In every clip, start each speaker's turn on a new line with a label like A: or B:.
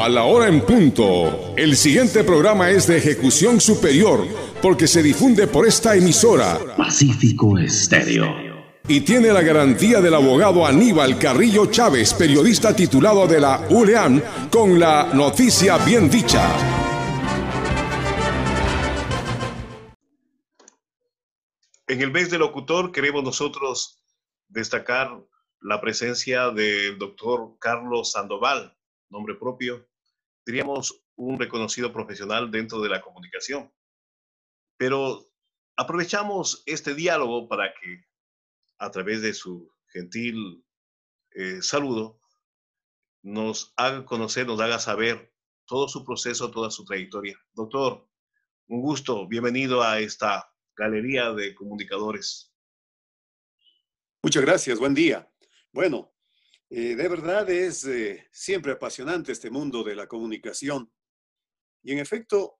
A: A la hora en punto. El siguiente programa es de ejecución superior porque se difunde por esta emisora.
B: Pacífico Estéreo.
A: Y tiene la garantía del abogado Aníbal Carrillo Chávez, periodista titulado de la ULEAM, con la noticia bien dicha.
C: En el mes del locutor queremos nosotros destacar la presencia del doctor Carlos Sandoval, nombre propio, diríamos un reconocido profesional dentro de la comunicación. Pero aprovechamos este diálogo para que a través de su gentil eh, saludo nos haga conocer, nos haga saber todo su proceso, toda su trayectoria. Doctor, un gusto, bienvenido a esta galería de comunicadores.
D: Muchas gracias, buen día. Bueno, eh, de verdad es eh, siempre apasionante este mundo de la comunicación. Y en efecto,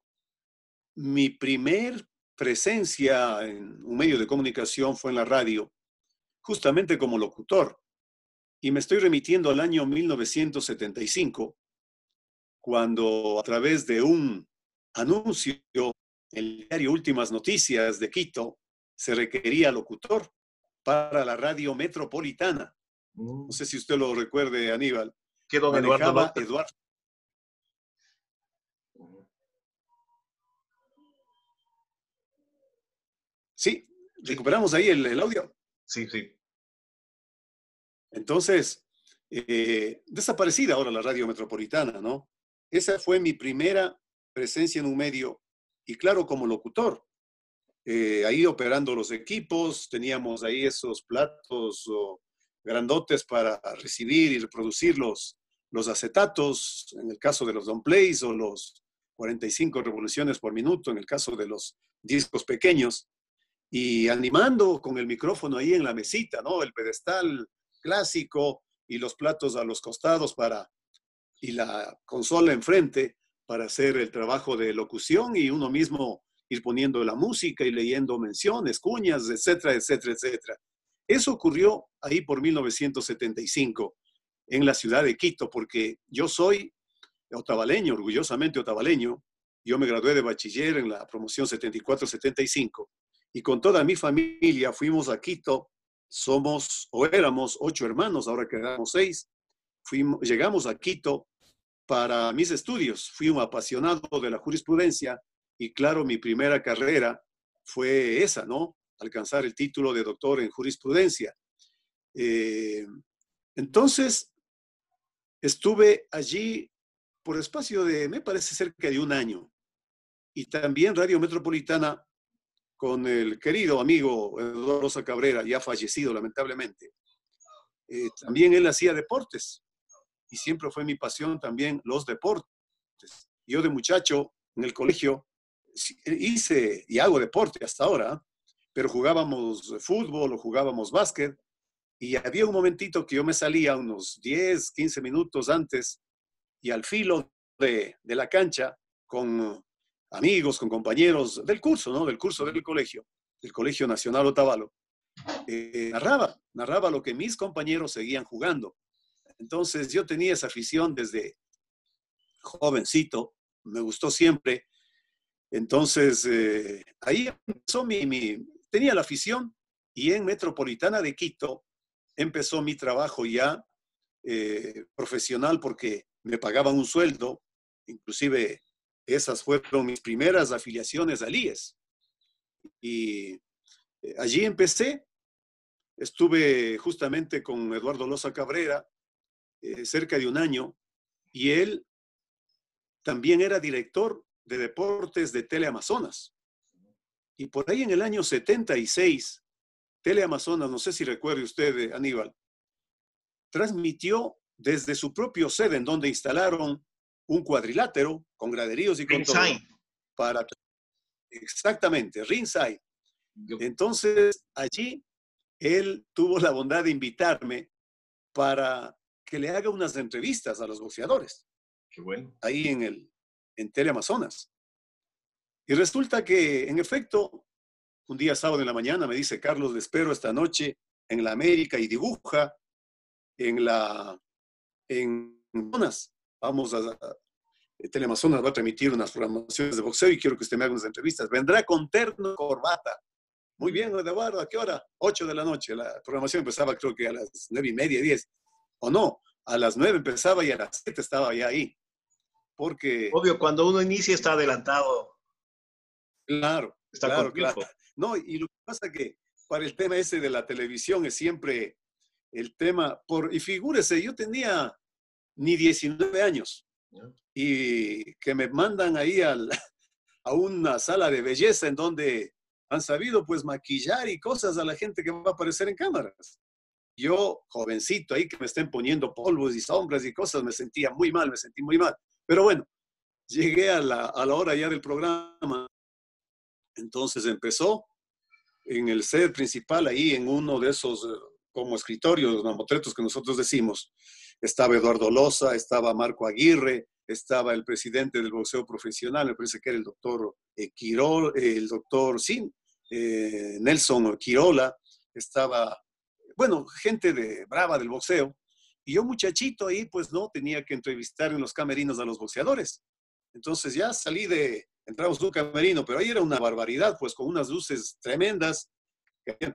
D: mi primer presencia en un medio de comunicación fue en la radio, justamente como locutor. Y me estoy remitiendo al año 1975, cuando a través de un anuncio en el diario Últimas Noticias de Quito se requería locutor para la radio metropolitana. No mm. sé si usted lo recuerde, Aníbal.
C: ¿Qué don Eduardo Eduardo.
D: Sí, recuperamos ahí el, audio.
C: Sí, sí.
D: Entonces, eh, desaparecida ahora la radio metropolitana, ¿no? Esa fue mi primera presencia en un medio y claro, como locutor. Eh, ahí operando los equipos, teníamos ahí esos platos o grandotes para recibir y reproducir los, los acetatos, en el caso de los plays o los 45 revoluciones por minuto, en el caso de los discos pequeños, y animando con el micrófono ahí en la mesita, ¿no? El pedestal clásico y los platos a los costados para, y la consola enfrente para hacer el trabajo de locución y uno mismo ir poniendo la música y leyendo menciones, cuñas, etcétera, etcétera, etcétera. Eso ocurrió ahí por 1975 en la ciudad de Quito, porque yo soy otavaleño, orgullosamente otavaleño. Yo me gradué de bachiller en la promoción 74-75 y con toda mi familia fuimos a Quito. Somos o éramos ocho hermanos, ahora quedamos seis. Fuimos, llegamos a Quito para mis estudios. Fui un apasionado de la jurisprudencia y claro, mi primera carrera fue esa, ¿no? Alcanzar el título de doctor en jurisprudencia. Eh, entonces, estuve allí por espacio de, me parece, cerca de un año. Y también Radio Metropolitana con el querido amigo Eduardo Rosa Cabrera, ya fallecido lamentablemente. Eh, también él hacía deportes y siempre fue mi pasión también los deportes. Yo de muchacho en el colegio hice y hago deporte hasta ahora pero jugábamos fútbol o jugábamos básquet y había un momentito que yo me salía unos 10, 15 minutos antes y al filo de, la cancha con amigos, con compañeros del curso, ¿no? Del curso del colegio, del Colegio Nacional Otavalo. Eh, narraba, narraba lo que mis compañeros seguían jugando. Entonces yo tenía esa afición desde jovencito, me gustó siempre. Entonces eh, ahí empezó mi, tenía la afición y en Metropolitana de Quito empezó mi trabajo ya eh, profesional porque me pagaban un sueldo, inclusive esas fueron mis primeras afiliaciones al IES. Y eh, allí empecé, estuve justamente con Eduardo Loza Cabrera eh, cerca de un año y él también era director de deportes de Teleamazonas. Y por ahí en el año 76, Teleamazonas, no sé si recuerde usted, Aníbal, transmitió desde su propio sede, en donde instalaron un cuadrilátero con graderíos y con todo. Para, exactamente, Ringside. Entonces, allí él tuvo la bondad de invitarme para que le haga unas entrevistas a los boxeadores.
C: Qué bueno.
D: Ahí en el en Teleamazonas. Y resulta que, en efecto, un día sábado en la mañana me dice, Carlos, le espero esta noche en la América y dibuja en la, en zonas. Vamos a, eh, Telemazonas va a transmitir unas programaciones de boxeo y quiero que usted me haga unas entrevistas. Vendrá con terno, corbata. Muy bien, Eduardo, ¿a qué hora? 8 de la noche. La programación empezaba creo que a las nueve y media, 10. O no, a las 9 empezaba y a las 7 estaba ya ahí. Porque...
C: Obvio, cuando uno inicia está adelantado.
D: Claro, está claro, claro. No, y lo que pasa es que para el tema ese de la televisión es siempre el tema, por, y figúrese, yo tenía ni 19 años y que me mandan ahí al, a una sala de belleza en donde han sabido pues maquillar y cosas a la gente que va a aparecer en cámaras. Yo, jovencito ahí, que me estén poniendo polvos y sombras y cosas, me sentía muy mal, me sentí muy mal. Pero bueno, llegué a la, a la hora ya del programa. Entonces empezó en el set principal, ahí en uno de esos eh, como escritorios, mamotretos que nosotros decimos. Estaba Eduardo Loza, estaba Marco Aguirre, estaba el presidente del boxeo profesional, me parece que era el doctor eh, Quirol, el doctor, sí, eh, Nelson Quirola, estaba, bueno, gente de brava del boxeo. Y yo muchachito ahí, pues no, tenía que entrevistar en los camerinos a los boxeadores. Entonces ya salí de, entramos en un camerino, pero ahí era una barbaridad, pues con unas luces tremendas,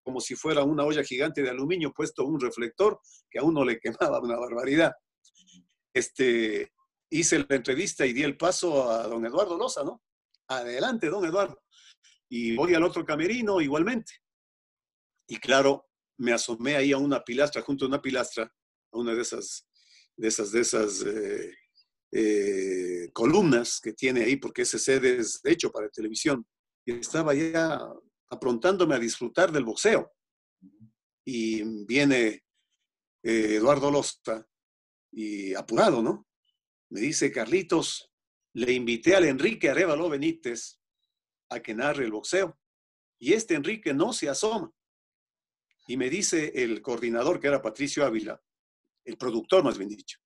D: como si fuera una olla gigante de aluminio puesto un reflector que a uno le quemaba una barbaridad. Este, hice la entrevista y di el paso a don Eduardo Loza, ¿no? Adelante, don Eduardo. Y voy al otro camerino igualmente. Y claro, me asomé ahí a una pilastra, junto a una pilastra, a una de esas, de esas, de esas eh, eh, columnas que tiene ahí, porque ese sede es hecho para televisión. Y estaba ya aprontándome a disfrutar del boxeo. Y viene eh, Eduardo Losta y apurado, ¿no? Me dice, Carlitos, le invité al Enrique Arevalo Benítez a que narre el boxeo. Y este Enrique no se asoma. Y me dice el coordinador, que era Patricio Ávila, el productor más bien dicho,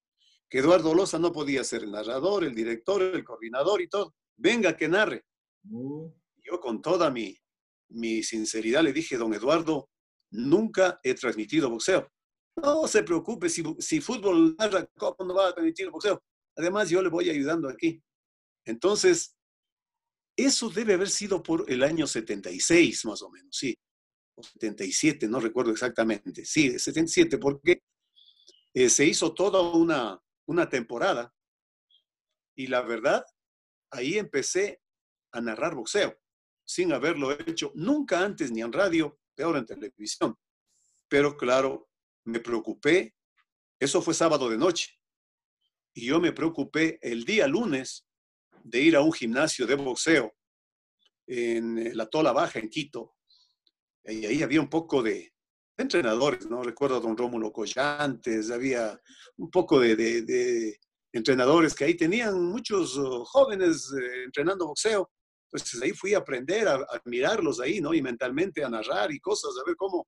D: que Eduardo Loza no podía ser el narrador, el director, el coordinador y todo. Venga que narre. Mm. Yo con toda mi, mi sinceridad le dije, don Eduardo, nunca he transmitido boxeo. No se preocupe, si, si fútbol narra, ¿cómo no va a transmitir boxeo? Además, yo le voy ayudando aquí. Entonces, eso debe haber sido por el año 76, más o menos, sí. O 77, no recuerdo exactamente. Sí, 77, porque eh, se hizo toda una, una temporada. Y la verdad, ahí empecé a narrar boxeo sin haberlo hecho nunca antes ni en radio, peor en televisión. Pero claro, me preocupé, eso fue sábado de noche, y yo me preocupé el día lunes de ir a un gimnasio de boxeo en la Tola Baja, en Quito, y ahí había un poco de entrenadores, ¿no? Recuerdo a don Rómulo Collantes, había un poco de, entrenadores que ahí tenían muchos oh, jóvenes eh, entrenando boxeo, pues ahí fui a aprender, a, a, mirarlos ahí, ¿no? Y mentalmente a narrar y cosas, a ver cómo.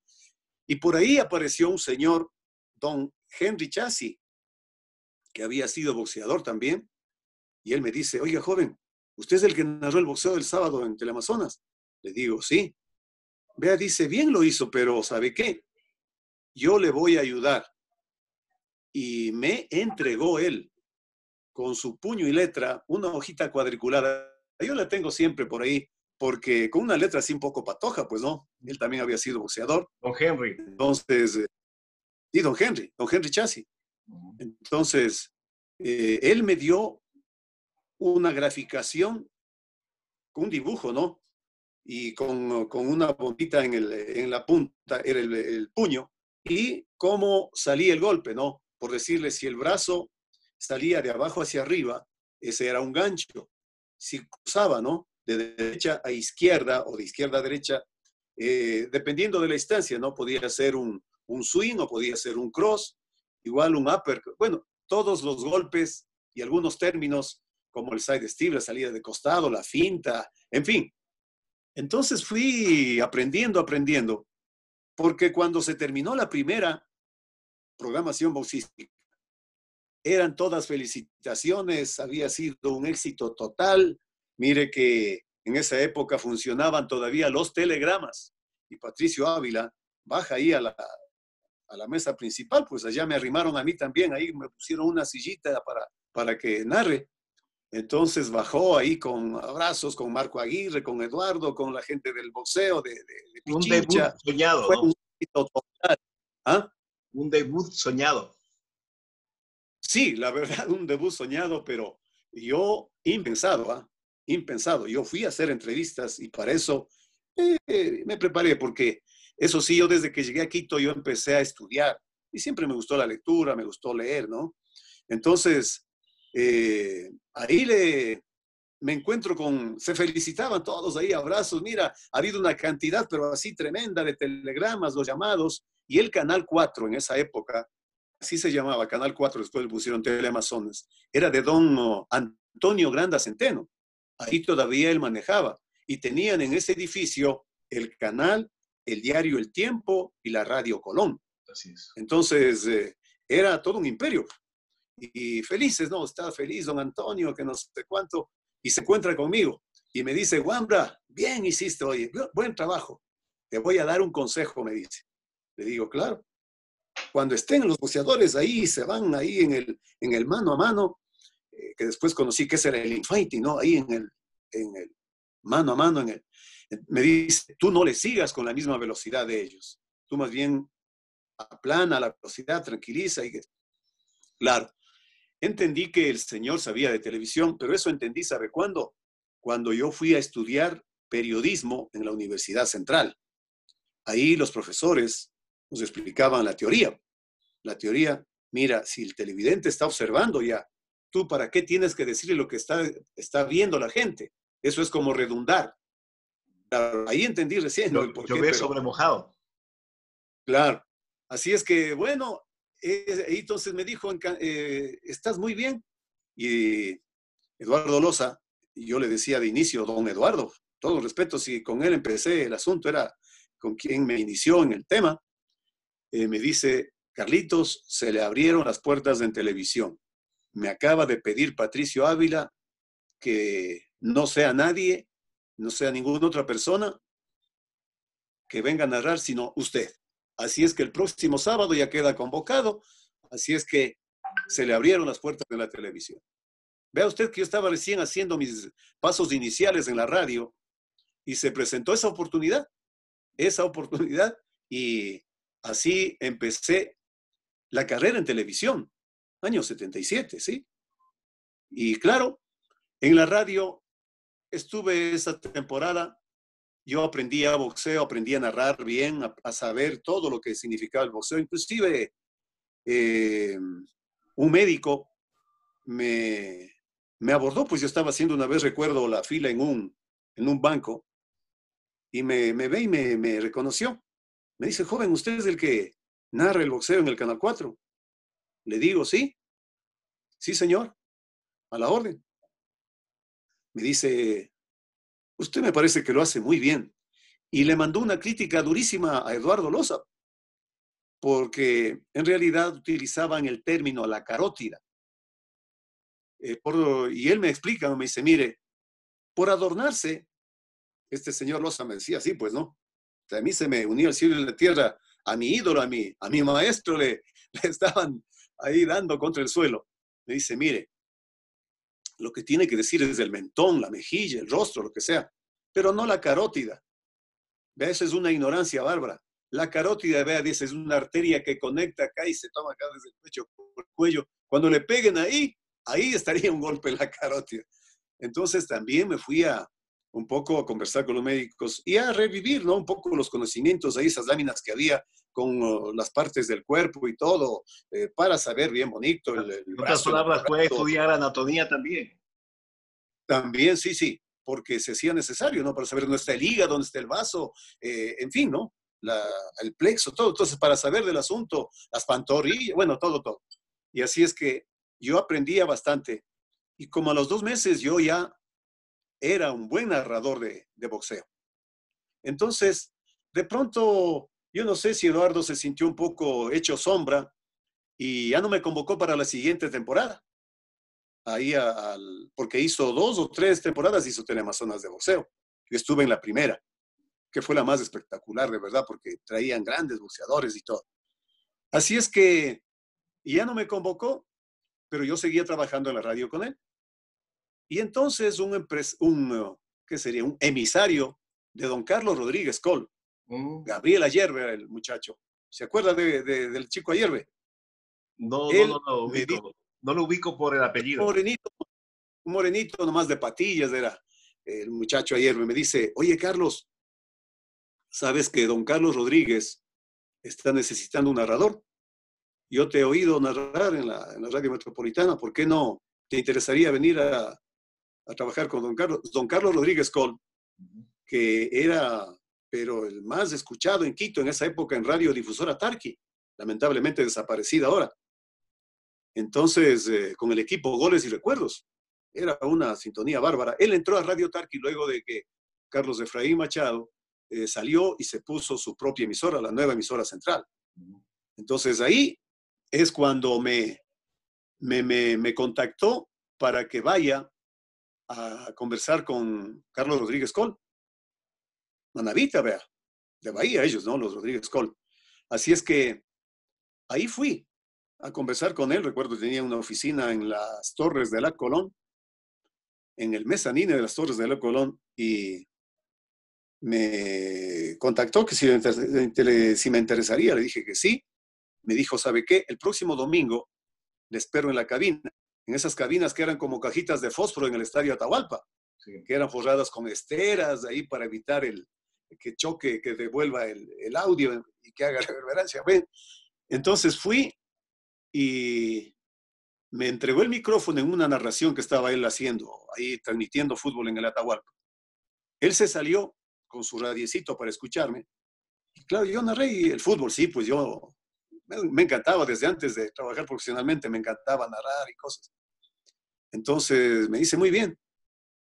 D: Y por ahí apareció un señor, don Henry Chassi, que había sido boxeador también. Y él me dice, oiga, joven, ¿usted es el que narró el boxeo del sábado en Teleamazonas? Le digo, sí. Vea, dice, bien lo hizo, pero ¿sabe qué? Yo le voy a ayudar. Y me entregó él, con su puño y letra, una hojita cuadriculada yo la tengo siempre por ahí, porque con una letra así un poco patoja, pues no. Él también había sido boxeador.
C: Don Henry.
D: Entonces, eh, sí, don Henry, don Henry Chassi. Entonces, eh, él me dio una graficación con un dibujo, ¿no? Y con, con una bombita en, el, en, la punta, era el, el puño, y cómo salía el golpe, ¿no? Por decirle, si el brazo salía de abajo hacia arriba, ese era un gancho si cruzaba, ¿no? De derecha a izquierda o de izquierda a derecha, eh, dependiendo de la distancia, ¿no? Podía ser un, un swing o podía ser un cross, igual un upper. Bueno, todos los golpes y algunos términos como el side steel, la salida de costado, la finta, en fin. Entonces fui aprendiendo, aprendiendo, porque cuando se terminó la primera programación boxística, eran todas felicitaciones, había sido un éxito total. Mire que en esa época funcionaban todavía los telegramas y Patricio Ávila baja ahí a la, a la mesa principal, pues allá me arrimaron a mí también, ahí me pusieron una sillita para, para que narre. Entonces bajó ahí con abrazos con Marco Aguirre, con Eduardo, con la gente del boxeo, de, de,
C: Un debut soñado.
D: Fue un total. ¿Ah?
C: Un debut soñado.
D: Sí, la verdad, un debut soñado, pero yo impensado, ¿ah? impensado. Yo fui a hacer entrevistas y para eso eh, me preparé, porque eso sí, yo desde que llegué a Quito, yo empecé a estudiar y siempre me gustó la lectura, me gustó leer, ¿no? Entonces, eh, ahí le, me encuentro con, se felicitaban todos ahí, abrazos, mira, ha habido una cantidad, pero así tremenda de telegramas, los llamados, y el Canal 4 en esa época, así se llamaba, Canal 4, después le pusieron Teleamazonas, era de don oh, Antonio Granda Centeno, ahí todavía él manejaba, y tenían en ese edificio el canal, el diario El Tiempo y la radio Colón. Así es. Entonces, eh, era todo un imperio y felices, ¿no? Está feliz don Antonio, que no sé cuánto, y se encuentra conmigo y me dice, Wambra, bien hiciste hoy, buen trabajo, te voy a dar un consejo, me dice. Le digo, claro, cuando estén los boxeadores ahí, se van ahí en el, en el mano a mano, eh, que después conocí que ese era el infighting, ¿no? Ahí en el, en el mano a mano, en el, me dice, tú no le sigas con la misma velocidad de ellos, tú más bien aplana la velocidad, tranquiliza y que... Claro, Entendí que el señor sabía de televisión, pero eso entendí, ¿sabe cuándo? Cuando yo fui a estudiar periodismo en la Universidad Central. Ahí los profesores nos explicaban la teoría. La teoría, mira, si el televidente está observando ya, tú para qué tienes que decirle lo que está, está viendo la gente. Eso es como redundar. Ahí entendí recién.
C: Lo, por qué, sobre mojado.
D: Claro. Así es que, bueno, eh, entonces me dijo, eh, ¿estás muy bien? Y Eduardo Loza, yo le decía de inicio, don Eduardo, todo respeto, si con él empecé el asunto, era con quien me inició en el tema, eh, me dice, Carlitos, se le abrieron las puertas en televisión. Me acaba de pedir Patricio Ávila que no sea nadie, no sea ninguna otra persona que venga a narrar, sino usted. Así es que el próximo sábado ya queda convocado. Así es que se le abrieron las puertas de la televisión. Vea usted que yo estaba recién haciendo mis pasos iniciales en la radio y se presentó esa oportunidad, esa oportunidad y así empecé la carrera en televisión, año 77, ¿sí? Y claro, en la radio estuve esa temporada yo aprendí a boxeo, aprendí a narrar bien, a, saber todo lo que significaba el boxeo. Inclusive eh, un médico me, me, abordó, pues yo estaba haciendo una vez, recuerdo, la fila en un, en un banco y me, ve y me, me reconoció. Me dice, joven, usted es el que narra el boxeo en el Canal 4. Le digo, sí, sí, señor, a la orden. Me dice, usted me parece que lo hace muy bien. Y le mandó una crítica durísima a Eduardo Loza, porque en realidad utilizaban el término la carótida. Eh, y él me explica, me dice, mire, por adornarse, este señor Loza me decía, sí, pues no. a mí se me unía el cielo y la tierra, a mi ídolo, a mi, a mi maestro le, le estaban ahí dando contra el suelo. Me dice, mire, lo que tiene que decir es el mentón, la mejilla, el rostro, lo que sea, pero no la carótida. Vea, eso es una ignorancia bárbara. La carótida, vea, dice, es una arteria que conecta acá y se toma acá desde el pecho por el cuello. Cuando le peguen ahí, ahí estaría un golpe en la carótida. Entonces también me fui a un poco a conversar con los médicos y a revivir, ¿no? Un poco los conocimientos ahí, esas láminas que había con oh, las partes del cuerpo y todo, eh, para saber bien bonito. El,
C: el en otras palabras, puede estudiar anatomía también.
D: También, sí, sí, porque se hacía necesario, ¿no? Para saber dónde está el hígado, dónde está el vaso, eh, en fin, ¿no? el plexo, todo. Entonces, para saber del asunto, las pantorrillas, bueno, todo, todo. Y así es que yo aprendía bastante. Y como a los dos meses yo ya era un buen narrador de, boxeo. Entonces, de pronto yo no sé si Eduardo se sintió un poco hecho sombra y ya no me convocó para la siguiente temporada. Ahí al, porque hizo dos o tres temporadas, hizo Teleamazonas de boxeo. Yo estuve en la primera, que fue la más espectacular, de verdad, porque traían grandes boxeadores y todo. Así es que ya no me convocó, pero yo seguía trabajando en la radio con él. Y entonces un, un ¿qué sería? Un emisario de don Carlos Rodríguez Col, mm. Gabriel Ayerbe era el muchacho. ¿Se acuerda de, del chico Ayerbe?
C: No, no, no, lo ubico. no lo ubico por el apellido.
D: Morenito, un morenito nomás de patillas era el muchacho Ayerbe. Me dice, oye Carlos, ¿sabes que don Carlos Rodríguez está necesitando un narrador? Yo te he oído narrar en la, en la radio metropolitana, ¿por qué no te interesaría venir a, a trabajar con don Carlos? Don Carlos Rodríguez Col, que era, pero el más escuchado en Quito en esa época en Radio Difusora Tarqui, lamentablemente desaparecida ahora. Entonces, eh, con el equipo Goles y Recuerdos, era una sintonía bárbara. Él entró a Radio Tarqui luego de que Carlos Efraín Machado eh, salió y se puso su propia emisora, la nueva emisora central. Entonces ahí es cuando me, me, contactó para que vaya a conversar con Carlos Rodríguez Col. Manavita, vea, de Bahía ellos, ¿no? Los Rodríguez Col. Así es que ahí fui a conversar con él. Recuerdo tenía una oficina en las Torres de la Colón, en el mezanine de las Torres de la Colón, y me contactó que si, si me interesaría. Le dije que sí me dijo, ¿sabe qué? El próximo domingo le espero en la cabina, en esas cabinas que eran como cajitas de fósforo en el estadio Atahualpa, que eran forradas con esteras ahí para evitar el que choque, que devuelva el, audio y que haga reverberancia. entonces fui y me entregó el micrófono en una narración que estaba él haciendo, ahí transmitiendo fútbol en el Atahualpa. Él se salió con su radiecito para escucharme. Y claro, yo narré el fútbol, sí, pues yo me encantaba desde antes de trabajar profesionalmente, me encantaba narrar y cosas. Entonces me dice, muy bien,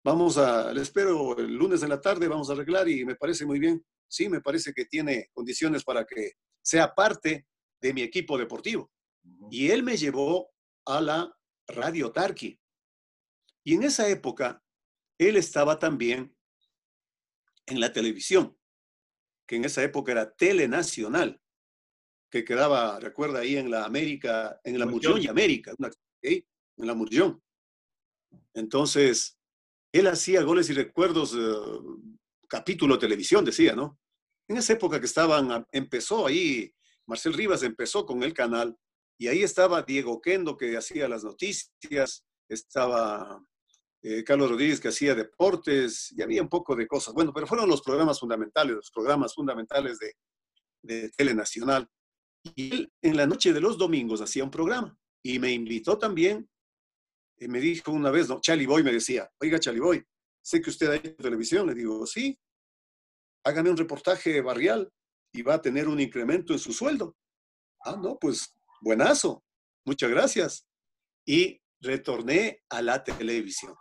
D: vamos a, le espero el lunes de la tarde, vamos a arreglar y me parece muy bien. Sí, me parece que tiene condiciones para que sea parte de mi equipo deportivo. Y él me llevó a la Radio Tarqui. Y en esa época, él estaba también en la televisión, que en esa época era Telenacional que quedaba, recuerda, ahí en la América, en la Murllón y América, en la Murllón. Entonces, él hacía goles y recuerdos, eh, capítulo televisión, decía, ¿no? En esa época que estaban, empezó ahí, Marcel Rivas empezó con el canal, y ahí estaba Diego Kendo que hacía las noticias, estaba eh, Carlos Rodríguez que hacía deportes, y había un poco de cosas. Bueno, pero fueron los programas fundamentales, los programas fundamentales de, de Telenacional. Y él en la noche de los domingos hacía un programa y me invitó también. Y me dijo una vez, ¿no? Charlie Boy me decía, oiga Charlie Boy, sé que usted ha hecho televisión. Le digo, sí, hágame un reportaje barrial y va a tener un incremento en su sueldo. Ah, no, pues buenazo, muchas gracias. Y retorné a la televisión.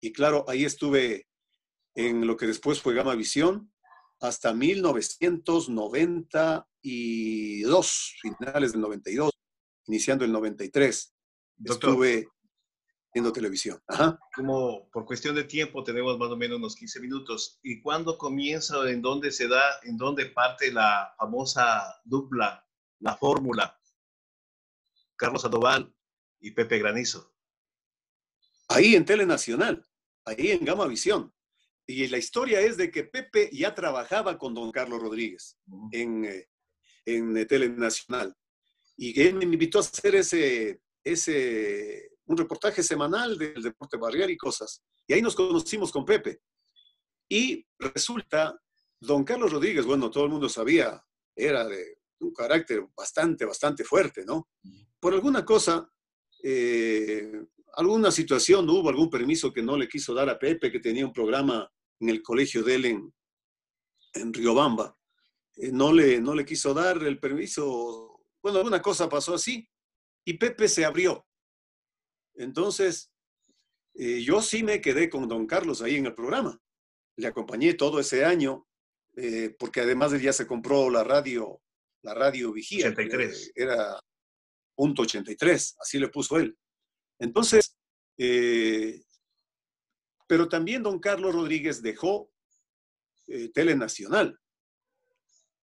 D: Y claro, ahí estuve en lo que después fue Gama Visión hasta 1990 92, finales del 92, iniciando el 93. Estuve viendo televisión.
C: Como por cuestión de tiempo tenemos más o menos unos 15 minutos. ¿Y cuándo comienza, en dónde se da, en dónde parte la famosa dupla, la fórmula? Carlos Sandoval y Pepe Granizo.
D: Ahí en Telenacional, ahí en Gama Visión. Y la historia es de que Pepe ya trabajaba con don Carlos Rodríguez en, eh, en Telenacional. Y él me invitó a hacer ese, ese, un reportaje semanal del deporte barrial y cosas. Y ahí nos conocimos con Pepe. Y resulta, don Carlos Rodríguez, bueno, todo el mundo sabía, era de un carácter bastante, bastante fuerte, ¿no? Por alguna cosa, eh, alguna situación, hubo algún permiso que no le quiso dar a Pepe, que tenía un programa en el colegio de él en, en Riobamba. Eh, no, le, no le quiso dar el permiso. Bueno, alguna cosa pasó así y Pepe se abrió. Entonces, eh, yo sí me quedé con don Carlos ahí en el programa. Le acompañé todo ese año, eh, porque además de ya se compró la radio, la radio Vigía.
C: 83.
D: Era punto 83, así le puso él. Entonces, pero también don Carlos Rodríguez dejó Telenacional.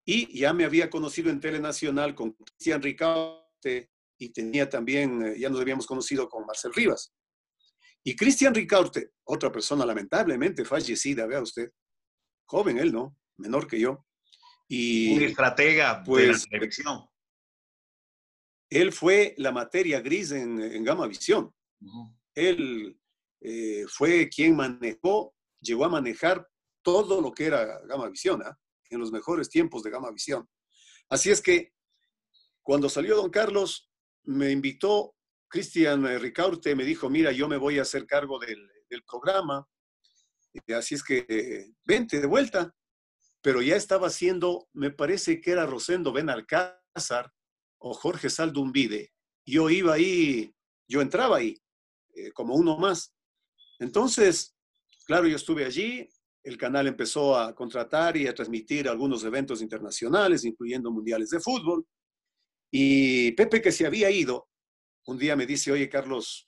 D: Y ya me había conocido en Telenacional con Cristian Ricaute y tenía también, eh, ya nos habíamos conocido con Marcel Rivas. Y Cristian Ricaurte, otra persona lamentablemente fallecida, vea usted, joven él, ¿no? Menor que yo.
C: Y, Un estratega pues, de la televisión.
D: Él fue la materia gris en, en Gama Visión. Él eh, fue quien manejó, llegó a manejar todo lo que era Gama Visión, ¿ah? En los mejores tiempos de Gama Visión. Así es que cuando salió don Carlos, me invitó Cristian Ricaurte, me dijo, mira, yo me voy a hacer cargo del, programa, así es que vente de vuelta. Pero ya estaba haciendo, me parece que era Rosendo Benalcázar o Jorge Saldumbide. Yo iba ahí, yo entraba ahí, eh, como uno más. Entonces, claro, yo estuve allí, el canal empezó a contratar y a transmitir algunos eventos internacionales, incluyendo mundiales de fútbol. Y Pepe, que se había ido, un día me dice, oye, Carlos,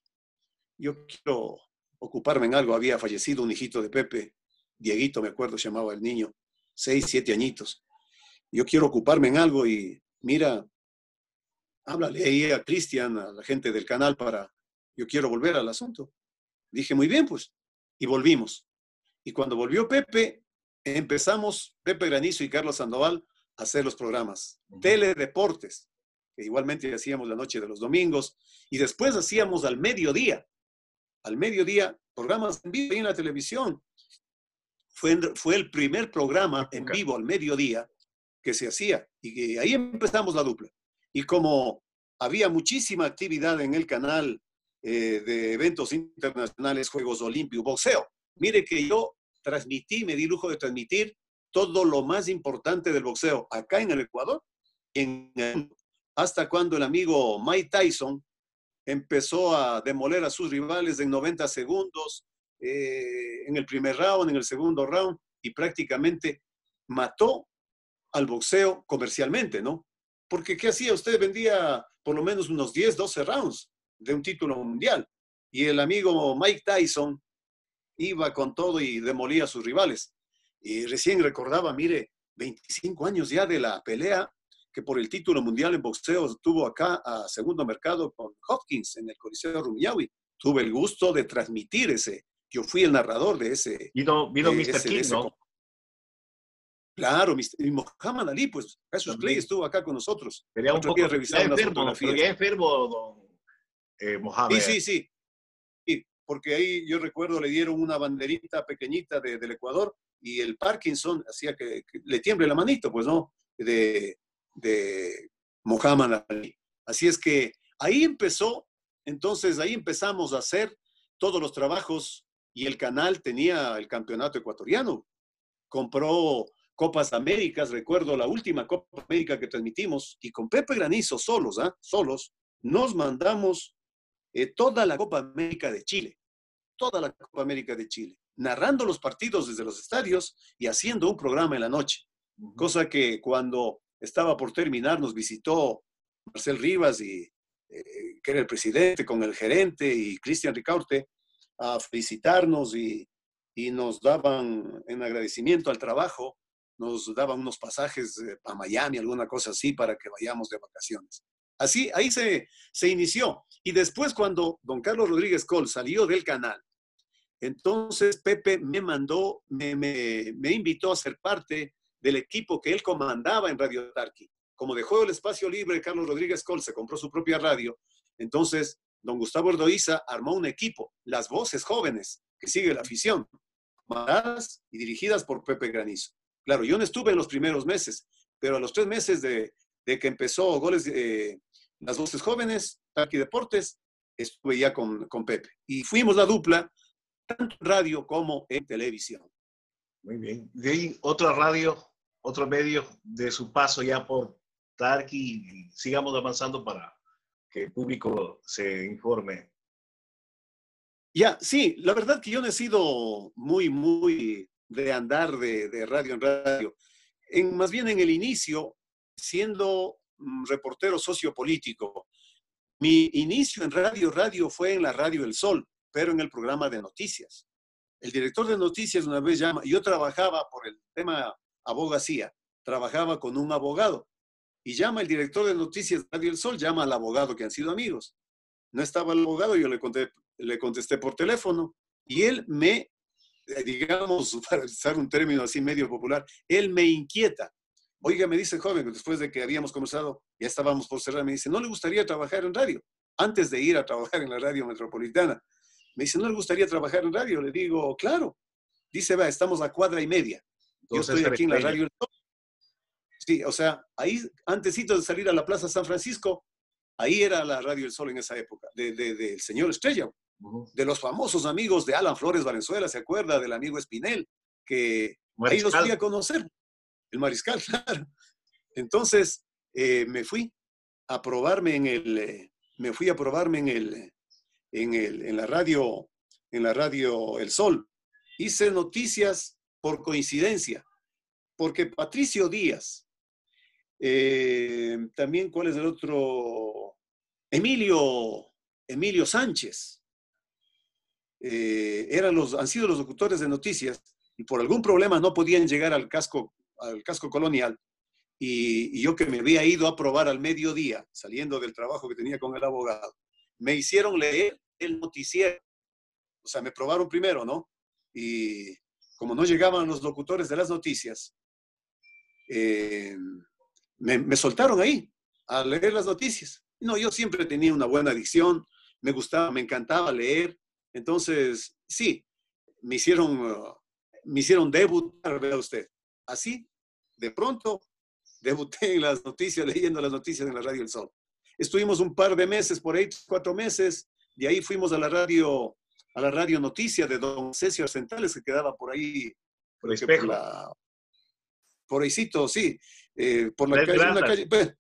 D: yo quiero ocuparme en algo. Había fallecido un hijito de Pepe, Dieguito, me acuerdo, se llamaba el niño, seis, siete añitos. Yo quiero ocuparme en algo y mira, háblale ahí a Cristian, a la gente del canal para, yo quiero volver al asunto. Dije, muy bien, pues, y volvimos. Y cuando volvió Pepe, empezamos, Pepe Granizo y Carlos Sandoval, a hacer los programas. Teledeportes, que igualmente hacíamos la noche de los domingos, y después hacíamos al mediodía, al mediodía, programas en vivo en la televisión. Fue, fue el primer programa en vivo al mediodía que se hacía, y ahí empezamos la dupla. Y como había muchísima actividad en el canal eh, de eventos internacionales, Juegos Olímpicos, boxeo, mire que yo transmití, me di lujo de transmitir todo lo más importante del boxeo acá en el Ecuador, en hasta cuando el amigo Mike Tyson empezó a demoler a sus rivales en 90 segundos, eh, en el primer round, en el segundo round, y prácticamente mató al boxeo comercialmente, ¿no? Porque ¿qué hacía? Usted vendía por lo menos unos 10, 12 rounds de un título mundial. Y el amigo Mike Tyson iba con todo y demolía a sus rivales. Y recién recordaba, mire, 25 años ya de la pelea que por el título mundial en boxeo estuvo acá a segundo mercado con Hopkins en el Coliseo Rumiñahui. Tuve el gusto de transmitir ese. Yo fui el narrador de ese.
C: Vino, vino Mr. King, ¿no?
D: Claro, y Muhammad Ali, pues Jesús Clay estuvo acá con nosotros.
C: Quería un poco, revisar enfermo, enfermo, don eh, Mohamed.
D: Sí, sí, sí. Porque ahí yo recuerdo le dieron una banderita pequeñita de, del Ecuador y el Parkinson hacía que, le tiemble la manito, pues, ¿no? De, de Mohamed Ali. Así es que ahí empezó, entonces ahí empezamos a hacer todos los trabajos y el canal tenía el campeonato ecuatoriano. Compró Copas Américas, recuerdo la última Copa América que transmitimos, y con Pepe Granizo solos, ¿ah? solos, nos mandamos eh, toda la Copa América de Chile, toda la Copa América de Chile, narrando los partidos desde los estadios y haciendo un programa en la noche. Cosa que cuando estaba por terminar, nos visitó Marcel Rivas, y, eh, que era el presidente, con el gerente y Cristian Ricaurte, a felicitarnos y, y, nos daban, en agradecimiento al trabajo, nos daban unos pasajes eh, a Miami, alguna cosa así, para que vayamos de vacaciones. Así, ahí se, se inició. Y después, cuando don Carlos Rodríguez Col salió del canal, entonces Pepe me mandó, me, invitó a ser parte del equipo que él comandaba en Radio Tarqui. Como dejó el espacio libre, Carlos Rodríguez Col se compró su propia radio. Entonces, don Gustavo Ordoiza armó un equipo, las voces jóvenes, que sigue la afición, comandadas y dirigidas por Pepe Granizo. Claro, yo no estuve en los primeros meses, pero a los tres meses de, que empezó Goles, eh, las voces jóvenes, Tarqui Deportes, estuve ya con, con Pepe. Y fuimos la dupla, tanto en radio como en televisión.
C: Muy bien. De ahí otra radio, otro medio de su paso ya por Tarqui y sigamos avanzando para que el público se informe.
D: Ya, sí, la verdad que yo no he sido muy, muy de andar de, radio en radio. En, más bien en el inicio, siendo mm, reportero sociopolítico, mi inicio en radio, radio fue en la Radio El Sol, pero en el programa de noticias. El director de noticias una vez llama, yo trabajaba por el tema abogacía, trabajaba con un abogado y llama el director de noticias Radio El Sol, llama al abogado que han sido amigos. No estaba el abogado, yo le conté, le contesté por teléfono y él me, eh, digamos, para usar un término así medio popular, él me inquieta. Oiga, me dice joven, después de que habíamos conversado, ya estábamos por cerrar, me dice, ¿no le gustaría trabajar en radio? Antes de ir a trabajar en la radio metropolitana. Me dice, ¿no le gustaría trabajar en radio? Le digo, claro. Dice, va, estamos a cuadra y media. Yo estoy aquí en la radio. Sí, o sea, ahí, antesito de salir a la Plaza San Francisco, ahí era la Radio El Sol en esa época, del de, señor Estrella, de los famosos amigos de Alan Flores Valenzuela, ¿se acuerda? Del amigo Espinel, que ahí los fui a conocer, el mariscal, claro. Entonces, eh, me fui a probarme en el, eh, me fui a probarme en el, en la radio, en la radio El Sol. Hice noticias por coincidencia, porque Patricio Díaz, eh, también, ¿cuál es el otro? Emilio, Emilio Sánchez. Eh, eran los, han sido los locutores de noticias y por algún problema no podían llegar al casco, al casco colonial. Y, yo que me había ido a probar al mediodía, saliendo del trabajo que tenía con el abogado, me hicieron leer el noticiero. O sea, me probaron primero, ¿no? Y como no llegaban los locutores de las noticias, eh, me, soltaron ahí a leer las noticias. No, yo siempre tenía una buena adicción, me gustaba, me encantaba leer. Entonces, sí, me hicieron, uh, me hicieron debutar, vea usted. Así, de pronto, debuté en las noticias, leyendo las noticias en la Radio El Sol. Estuvimos un par de meses, por ahí, cuatro meses, de ahí fuimos a la radio, a la radio noticia de don Cesio Arcentales, que quedaba por ahí.
C: Por, por,
D: la, por ahícito, sí, eh, por la calle, pues,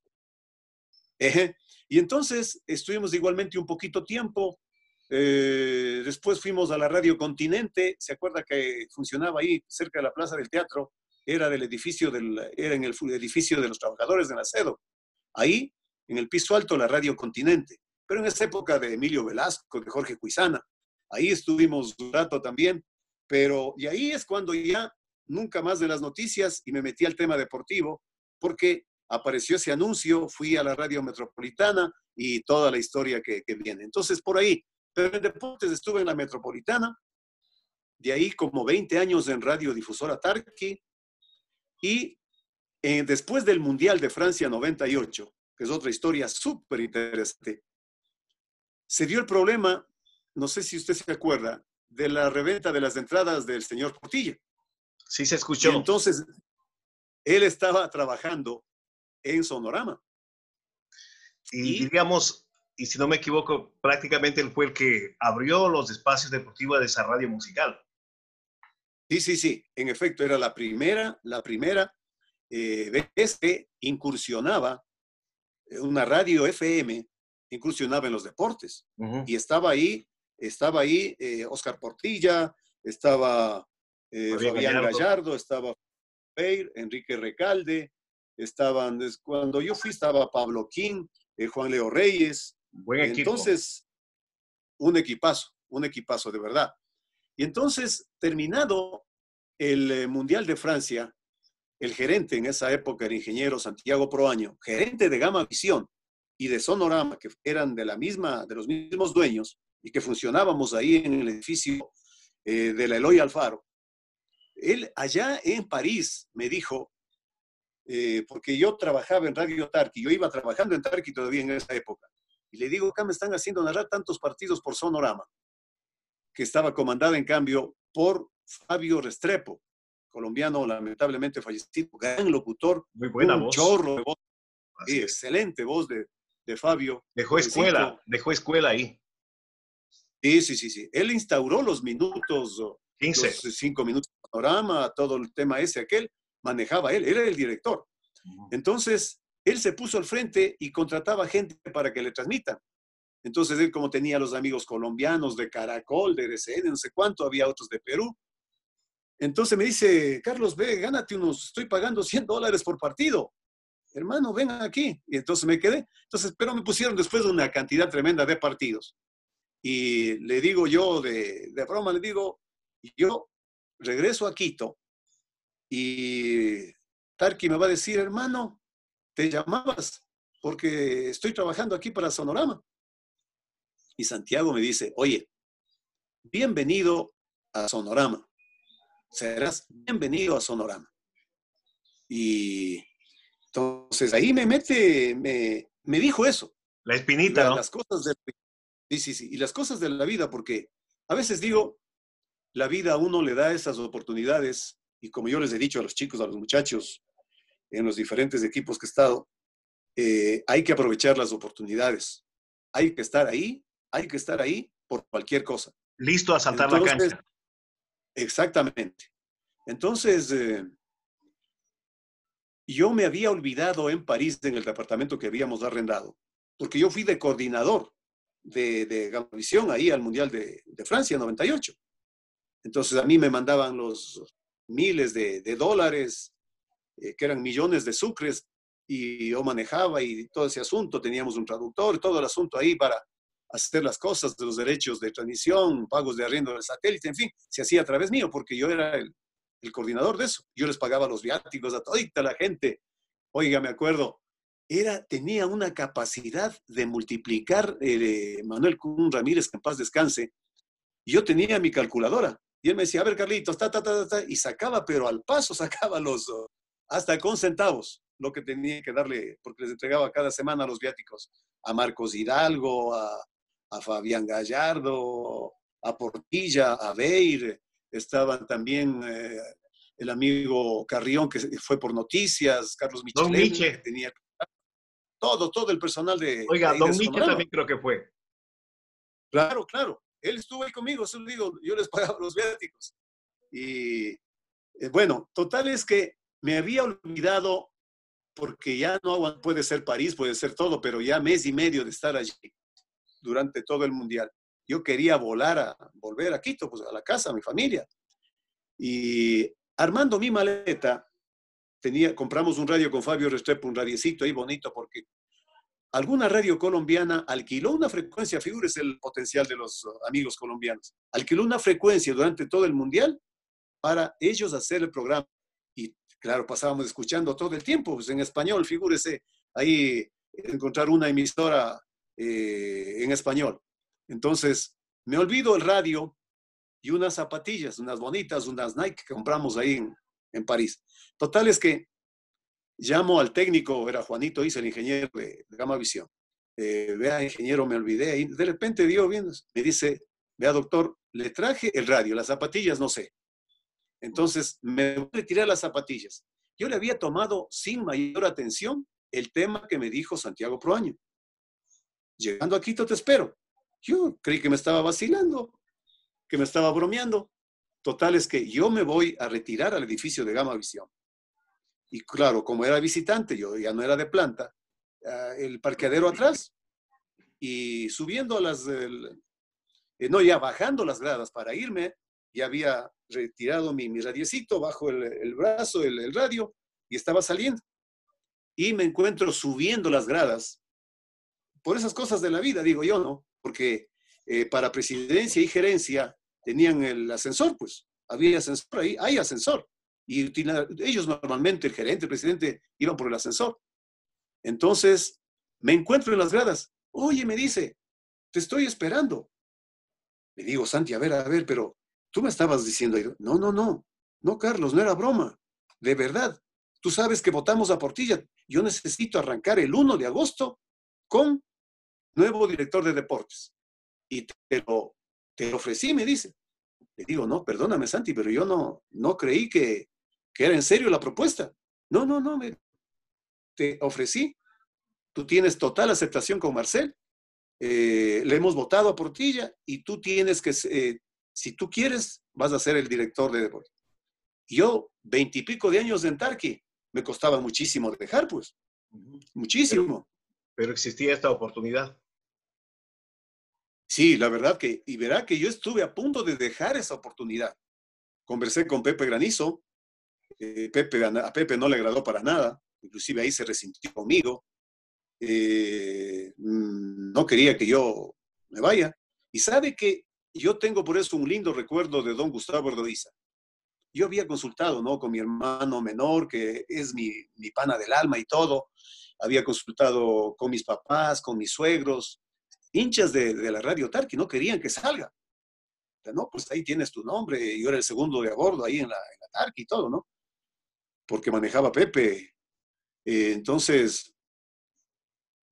D: Y entonces estuvimos igualmente un poquito tiempo. Eh, después fuimos a la Radio Continente. ¿Se acuerda que funcionaba ahí cerca de la Plaza del Teatro? Era del edificio del, era en el edificio de los trabajadores de Nacedo. Ahí, en el piso alto, la Radio Continente. Pero en esa época de Emilio Velasco, de Jorge Cuizana. Ahí estuvimos un rato también. Pero, y ahí es cuando ya nunca más de las noticias y me metí al tema deportivo porque apareció ese anuncio, fui a la radio metropolitana y toda la historia que, viene. Entonces, por ahí, pero en deportes estuve en la metropolitana, de ahí como 20 años en Radio Difusora Tarqui y eh, después del Mundial de Francia 98, que es otra historia súper interesante, se dio el problema, no sé si usted se acuerda, de la reventa de las entradas del señor Portilla.
C: Sí se escuchó.
D: entonces, él estaba trabajando en Sonorama.
C: Y, diríamos, y si no me equivoco, prácticamente él fue el que abrió los espacios deportivos de esa radio musical.
D: Sí, sí, sí. En efecto, era la primera, la primera eh, vez que incursionaba una radio FM, incursionaba en los deportes. Y estaba ahí, estaba ahí eh, Oscar Portilla, estaba eh, Fabián, Gallardo. estaba Peir, Enrique Recalde, estaban, cuando yo fui estaba Pablo King, eh, Juan Leo Reyes.
C: Buen equipo.
D: Entonces, un equipazo, un equipazo de verdad. Y entonces, terminado el eh, Mundial de Francia, el gerente en esa época, el ingeniero Santiago Proaño, gerente de Gama Visión y de Sonorama, que eran de la misma, de los mismos dueños y que funcionábamos ahí en el edificio de la Eloy Alfaro, él allá en París me dijo, eh, porque yo trabajaba en Radio Tarqui, yo iba trabajando en Tarqui todavía en esa época, y le digo, acá me están haciendo narrar tantos partidos por Sonorama, que estaba comandada en cambio por Fabio Restrepo, colombiano lamentablemente fallecido, gran locutor,
C: muy buena
D: un chorro de voz, excelente voz de, de Fabio.
C: Dejó escuela, dejó escuela ahí.
D: Sí, sí, sí, sí. Él instauró los minutos 15. cinco minutos de panorama, todo el tema ese, aquel, manejaba él, era el director. Entonces, él se puso al frente y contrataba gente para que le transmitan. Entonces, él como tenía los amigos colombianos de Caracol, de RCN, no sé cuánto, había otros de Perú. Entonces me dice, Carlos, ve, gánate unos, estoy pagando 100 dólares por partido. Hermano, ven aquí. Y entonces me quedé. Entonces, pero me pusieron después una cantidad tremenda de partidos. Y le digo yo de, de broma, le digo, yo regreso a Quito y Tarki me va a decir, hermano, te llamabas porque estoy trabajando aquí para Sonorama. Y Santiago me dice, oye, bienvenido a Sonorama. Serás bienvenido a Sonorama. Y entonces ahí me mete, me, me dijo eso.
C: La espinita, ¿no?
D: Las cosas de, sí, sí, sí. Y las cosas de la vida, porque a veces digo, la vida a uno le da esas oportunidades y como yo les he dicho a los chicos, a los muchachos, en los diferentes equipos que he estado, eh, hay que aprovechar las oportunidades. Hay que estar ahí, hay que estar ahí por cualquier cosa.
C: Listo a saltar la cancha.
D: Exactamente. Entonces, eh, yo me había olvidado en París, en el departamento que habíamos arrendado, porque yo fui de coordinador de, de Visión ahí al Mundial de, de Francia, 98. Entonces a mí me mandaban los miles de, dólares, eh, que eran millones de sucres, y yo manejaba y todo ese asunto, teníamos un traductor, todo el asunto ahí para hacer las cosas de los derechos de transmisión, pagos de arriendo del satélite, en fin, se hacía a través mío, porque yo era el, coordinador de eso. Yo les pagaba los viáticos a toda la gente. Oiga, me acuerdo, era, tenía una capacidad de multiplicar, eh, Manuel Kun Ramírez, que en paz descanse, yo tenía mi calculadora y él me decía, a ver, Carlitos, ta, ta, ta, ta, y sacaba, pero al paso sacaba los, hasta con centavos, lo que tenía que darle, porque les entregaba cada semana los viáticos a Marcos Hidalgo, a, a Fabián Gallardo, a Portilla, a Beir, estaban también eh, el amigo Carrión, que fue por noticias, Carlos Michelén, que tenía todo, todo el personal de...
C: Oiga, Don Miche también creo que fue.
D: Claro, claro. Él estuvo ahí conmigo, digo, yo les pagaba los viáticos. Y eh, bueno, total es que me había olvidado, porque ya no puede ser París, puede ser todo, pero ya mes y medio de estar allí durante todo el mundial. Yo quería volar a volver a Quito, pues a la casa, a mi familia. Y armando mi maleta, tenía, compramos un radio con Fabio Restrepo, un radiecito ahí bonito, porque alguna radio colombiana alquiló una frecuencia, figúrese el potencial de los amigos colombianos, alquiló una frecuencia durante todo el mundial para ellos hacer el programa. Y claro, pasábamos escuchando todo el tiempo, pues en español, figúrese ahí encontrar una emisora eh, en español. Entonces, me olvido el radio y unas zapatillas, unas bonitas, unas Nike que compramos ahí en, en París. Total es que Llamo al técnico, era Juanito hice el ingeniero de, Gama Visión. Eh, vea, ingeniero, me olvidé. Y de repente dio bien, me dice, vea, doctor, le traje el radio, las zapatillas no sé. Entonces me voy a retirar las zapatillas. Yo le había tomado sin mayor atención el tema que me dijo Santiago Proaño. Llegando a Quito te espero. Yo creí que me estaba vacilando, que me estaba bromeando. Total es que yo me voy a retirar al edificio de Gama Visión. Y claro, como era visitante, yo ya no era de planta, ah, el parqueadero atrás y subiendo las, eh, no, ya bajando las gradas para irme, ya había retirado mi, mi radiecito bajo el, brazo, el, radio, y estaba saliendo. Y me encuentro subiendo las gradas por esas cosas de la vida, digo yo, ¿no? Porque eh, para presidencia y gerencia tenían el ascensor, pues había ascensor ahí, hay ascensor. Y ellos normalmente, el gerente, el presidente, iban por el ascensor. Entonces, me encuentro en las gradas. Oye, me dice, te estoy esperando. Le digo, Santi, a ver, a ver, pero tú me estabas diciendo, no, no, no, no, Carlos, no era broma. De verdad, tú sabes que votamos a Portilla. Yo necesito arrancar el 1 de agosto con nuevo director de deportes. Y te lo, te lo ofrecí, me dice. Le digo, no, perdóname, Santi, pero yo no, no creí que, que era en serio la propuesta. No, no, no, me, te ofrecí. Tú tienes total aceptación con Marcel. Eh, le hemos votado a Portilla y tú tienes que, eh, si tú quieres, vas a ser el director de deporte. Yo, veintipico de años en Tarqui, me costaba muchísimo dejar, pues. Muchísimo.
C: Pero existía esta oportunidad.
D: Sí, la verdad que, y verá que yo estuve a punto de dejar esa oportunidad. Conversé con Pepe Granizo, eh, Pepe, a Pepe no le agradó para nada, inclusive ahí se resintió conmigo. Eh, mm, no quería que yo me vaya. Y sabe que yo tengo por eso un lindo recuerdo de don Gustavo Erdoiza. Yo había consultado ¿no? con mi hermano menor, que es mi, mi pana del alma y todo. Había consultado con mis papás, con mis suegros, hinchas de, la radio Tarqui, no querían que salga. No, pues ahí tienes tu nombre. Yo era el segundo de a bordo ahí en la, en y todo, ¿no? Porque manejaba Pepe. Eh, entonces,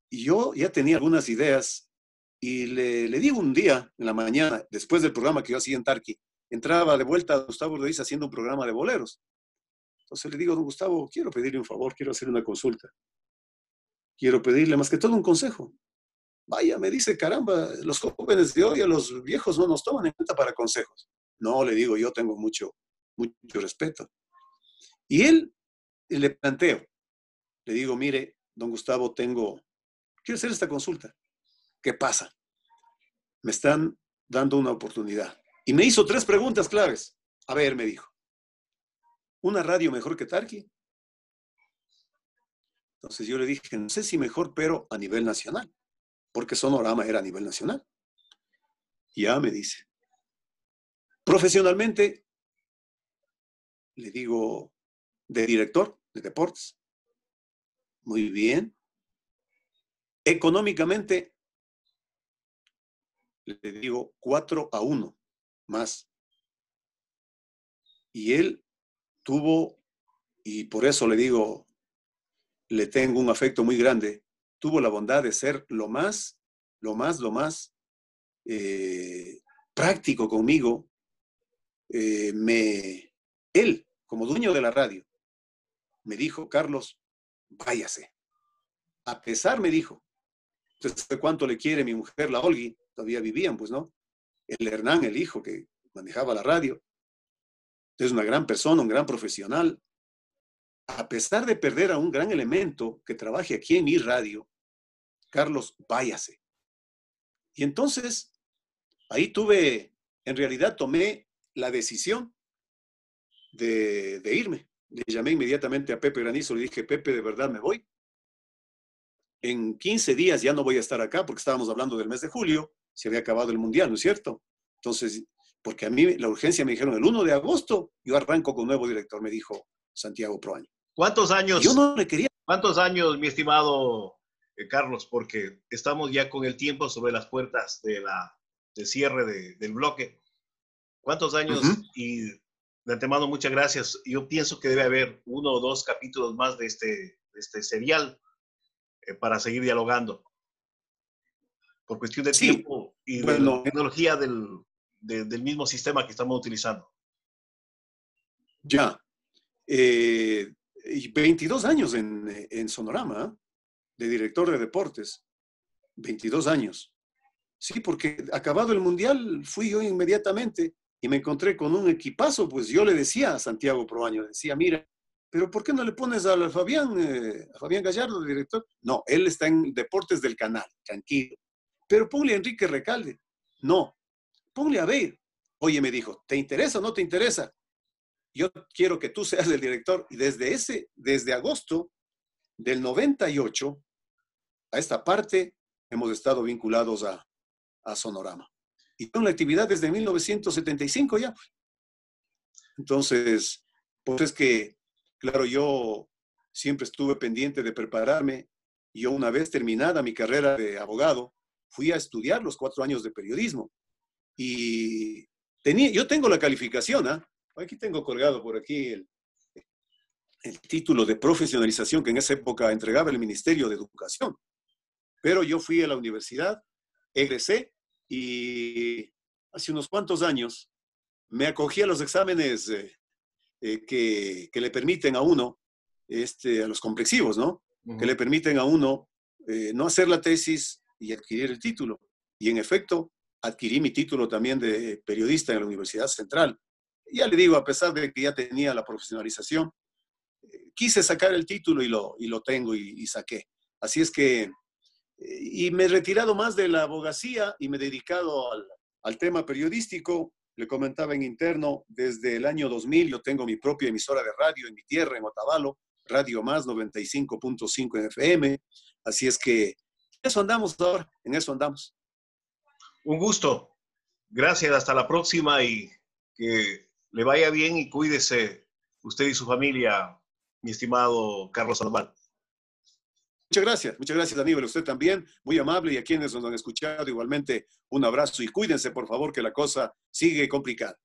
D: yo ya tenía algunas ideas y le, le, digo un día en la mañana, después del programa que yo hacía en Tarqui, entraba de vuelta a Gustavo Rodríguez haciendo un programa de boleros. Entonces le digo, don Gustavo, quiero pedirle un favor, quiero hacer una consulta. Quiero pedirle más que todo un consejo. Vaya, me dice, caramba, los jóvenes de hoy a los viejos no nos toman en cuenta para consejos. No, le digo, yo tengo mucho, mucho respeto. Y él le planteo, le digo, mire, don Gustavo, tengo, quiero hacer esta consulta. ¿Qué pasa? Me están dando una oportunidad. Y me hizo tres preguntas claves. A ver, me dijo, ¿una radio mejor que Tarki? Entonces yo le dije, no sé si mejor, pero a nivel nacional porque Sonorama era a nivel nacional. Ya me dice. Profesionalmente, le digo, de director de deportes. Muy bien. Económicamente, le digo 4 a 1 más. Y él tuvo, y por eso le digo, le tengo un afecto muy grande, tuvo la bondad de ser lo más, lo más, lo más eh, práctico conmigo. Eh, me, él, como dueño de la radio, me dijo, Carlos, váyase. A pesar, me dijo, entonces, ¿cuánto le quiere mi mujer, la Olgi? Todavía vivían, pues, ¿no? El Hernán, el hijo que manejaba la radio. Es una gran persona, un gran profesional a pesar de perder a un gran elemento que trabaje aquí en mi radio, Carlos, váyase. Y entonces, ahí tuve, en realidad tomé la decisión de, irme. Le llamé inmediatamente a Pepe Granizo, le dije, Pepe, de verdad me voy. En 15 días ya no voy a estar acá porque estábamos hablando del mes de julio, se había acabado el mundial, ¿no es cierto? Entonces, porque a mí la urgencia me dijeron el 1 de agosto, yo arranco con nuevo director, me dijo Santiago Proaño.
C: ¿Cuántos años?
D: Yo no le quería.
C: ¿Cuántos años, mi estimado eh, Carlos? Porque estamos ya con el tiempo sobre las puertas de la, cierre del bloque. ¿Cuántos años? Y de antemano, muchas gracias. Yo pienso que debe haber uno o dos capítulos más de este, este serial eh, para seguir dialogando. Por cuestión de tiempo y de la tecnología del, del mismo sistema que estamos utilizando.
D: Ya. Eh, y 22 años en, en Sonorama, de director de deportes. 22 años. Sí, porque acabado el mundial fui yo inmediatamente y me encontré con un equipazo, pues yo le decía a Santiago Proaño, decía, mira, pero ¿por qué no le pones a Fabián, eh, a Fabián Gallardo, director? No, él está en Deportes del Canal, tranquilo. Pero ponle a Enrique Recalde. No, ponle a ver. Oye, me dijo, ¿te interesa o no te interesa? Yo quiero que tú seas el director. Y desde ese, desde agosto del 98, a esta parte, hemos estado vinculados a, Sonorama. Y con la actividad desde 1975 ya. Entonces, pues es que, claro, yo siempre estuve pendiente de prepararme. Y yo una vez terminada mi carrera de abogado, fui a estudiar los cuatro años de periodismo. Y tenía, yo tengo la calificación, ¿ah? Aquí tengo colgado por aquí el, título de profesionalización que en esa época entregaba el Ministerio de Educación. Pero yo fui a la universidad, egresé y hace unos cuantos años me acogí a los exámenes eh, eh, que, le permiten a uno, este, a los complexivos, ¿no? Que le permiten a uno eh, no hacer la tesis y adquirir el título. Y en efecto, adquirí mi título también de periodista en la Universidad Central ya le digo, a pesar de que ya tenía la profesionalización, eh, quise sacar el título y lo, y lo tengo y, saqué. Así es que, eh, y me he retirado más de la abogacía y me he dedicado al, al tema periodístico. Le comentaba en interno, desde el año 2000 yo tengo mi propia emisora de radio en mi tierra, en Otavalo, Radio Más 95.5 en FM. Así es que eso andamos ahora, en eso andamos.
C: Un gusto. Gracias, hasta la próxima y que le vaya bien y cuídese usted y su familia, mi estimado Carlos Sandoval.
D: Muchas gracias, muchas gracias Aníbal, usted también, muy amable y a quienes nos han escuchado igualmente un abrazo y cuídense por favor que la cosa sigue complicada.